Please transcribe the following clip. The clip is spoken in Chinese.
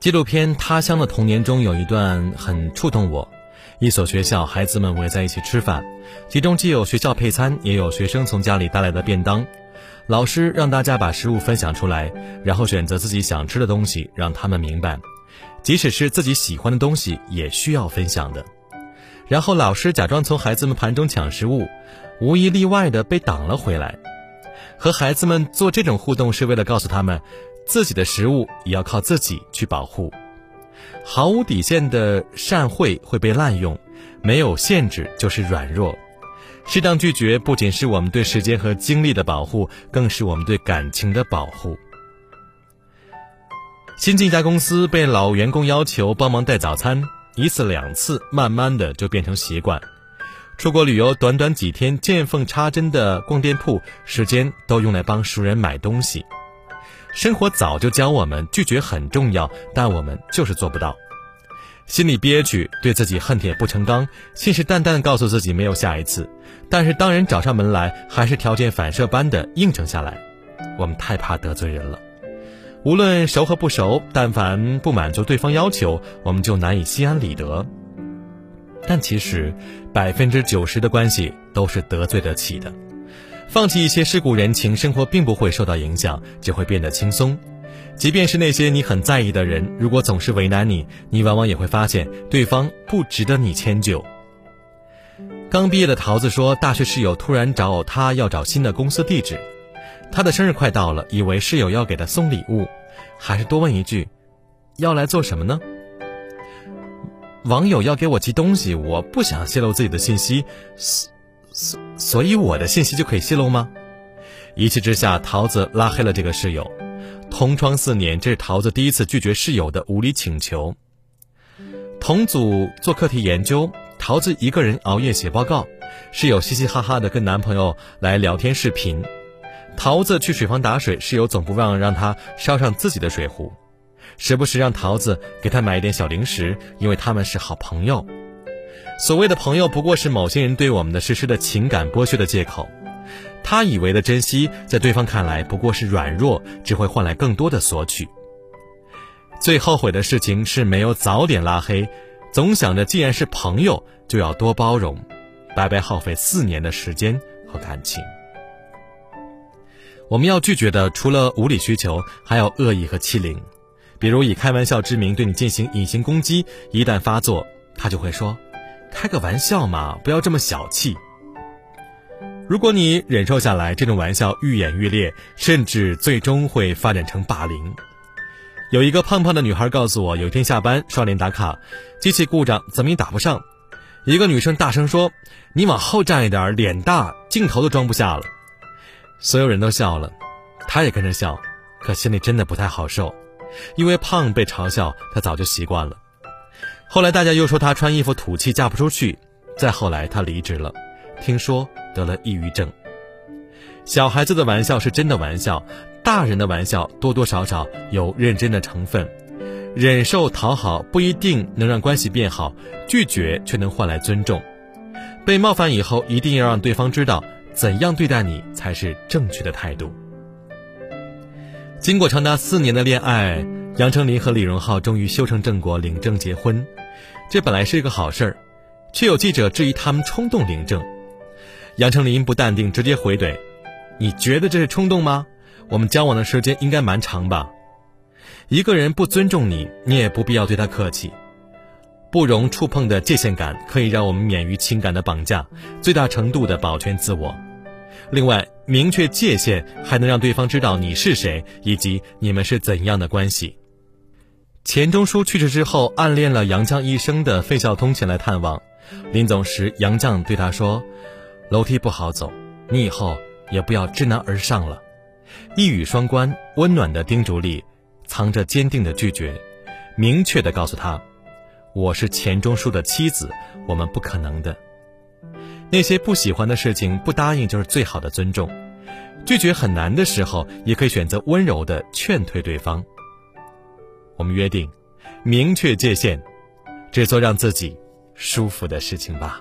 纪录片《他乡的童年》中有一段很触动我。一所学校，孩子们围在一起吃饭，其中既有学校配餐，也有学生从家里带来的便当。老师让大家把食物分享出来，然后选择自己想吃的东西，让他们明白，即使是自己喜欢的东西，也需要分享的。然后老师假装从孩子们盘中抢食物，无一例外的被挡了回来。和孩子们做这种互动，是为了告诉他们。自己的食物也要靠自己去保护，毫无底线的善惠会被滥用，没有限制就是软弱。适当拒绝不仅是我们对时间和精力的保护，更是我们对感情的保护。新进一家公司，被老员工要求帮忙带早餐，一次两次，慢慢的就变成习惯。出国旅游，短短几天，见缝插针的逛店铺，时间都用来帮熟人买东西。生活早就教我们拒绝很重要，但我们就是做不到。心里憋屈，对自己恨铁不成钢，信誓旦旦的告诉自己没有下一次。但是当人找上门来，还是条件反射般的应承下来。我们太怕得罪人了，无论熟和不熟，但凡不满足对方要求，我们就难以心安理得。但其实，百分之九十的关系都是得罪得起的。放弃一些世故人情，生活并不会受到影响，只会变得轻松。即便是那些你很在意的人，如果总是为难你，你往往也会发现对方不值得你迁就。刚毕业的桃子说，大学室友突然找他要找新的公司地址，他的生日快到了，以为室友要给他送礼物，还是多问一句：“要来做什么呢？”网友要给我寄东西，我不想泄露自己的信息。所所以我的信息就可以泄露吗？一气之下，桃子拉黑了这个室友。同窗四年，这是桃子第一次拒绝室友的无理请求。同组做课题研究，桃子一个人熬夜写报告，室友嘻嘻哈哈的跟男朋友来聊天视频。桃子去水房打水，室友总不忘让她烧上自己的水壶，时不时让桃子给他买一点小零食，因为他们是好朋友。所谓的朋友，不过是某些人对我们的实施的情感剥削的借口。他以为的珍惜，在对方看来不过是软弱，只会换来更多的索取。最后悔的事情是没有早点拉黑，总想着既然是朋友，就要多包容，白白耗费四年的时间和感情。我们要拒绝的，除了无理需求，还有恶意和欺凌，比如以开玩笑之名对你进行隐形攻击，一旦发作，他就会说。开个玩笑嘛，不要这么小气。如果你忍受下来，这种玩笑愈演愈烈，甚至最终会发展成霸凌。有一个胖胖的女孩告诉我，有一天下班刷脸打卡，机器故障，怎么也打不上。一个女生大声说：“你往后站一点，脸大，镜头都装不下了。”所有人都笑了，他也跟着笑，可心里真的不太好受，因为胖被嘲笑，他早就习惯了。后来大家又说他穿衣服土气，嫁不出去。再后来他离职了，听说得了抑郁症。小孩子的玩笑是真的玩笑，大人的玩笑多多少少有认真的成分。忍受讨好不一定能让关系变好，拒绝却能换来尊重。被冒犯以后，一定要让对方知道怎样对待你才是正确的态度。经过长达四年的恋爱，杨丞琳和李荣浩终于修成正果，领证结婚。这本来是一个好事儿，却有记者质疑他们冲动领证。杨丞琳不淡定，直接回怼：“你觉得这是冲动吗？我们交往的时间应该蛮长吧？一个人不尊重你，你也不必要对他客气。不容触碰的界限感可以让我们免于情感的绑架，最大程度的保全自我。另外，明确界限还能让对方知道你是谁，以及你们是怎样的关系。”钱钟书去世之后，暗恋了杨绛一生的费孝通前来探望。临走时，杨绛对他说：“楼梯不好走，你以后也不要知难而上了。”一语双关，温暖的叮嘱里藏着坚定的拒绝，明确的告诉他：“我是钱钟书的妻子，我们不可能的。那些不喜欢的事情，不答应就是最好的尊重。拒绝很难的时候，也可以选择温柔的劝退对方。”我们约定，明确界限，只做让自己舒服的事情吧。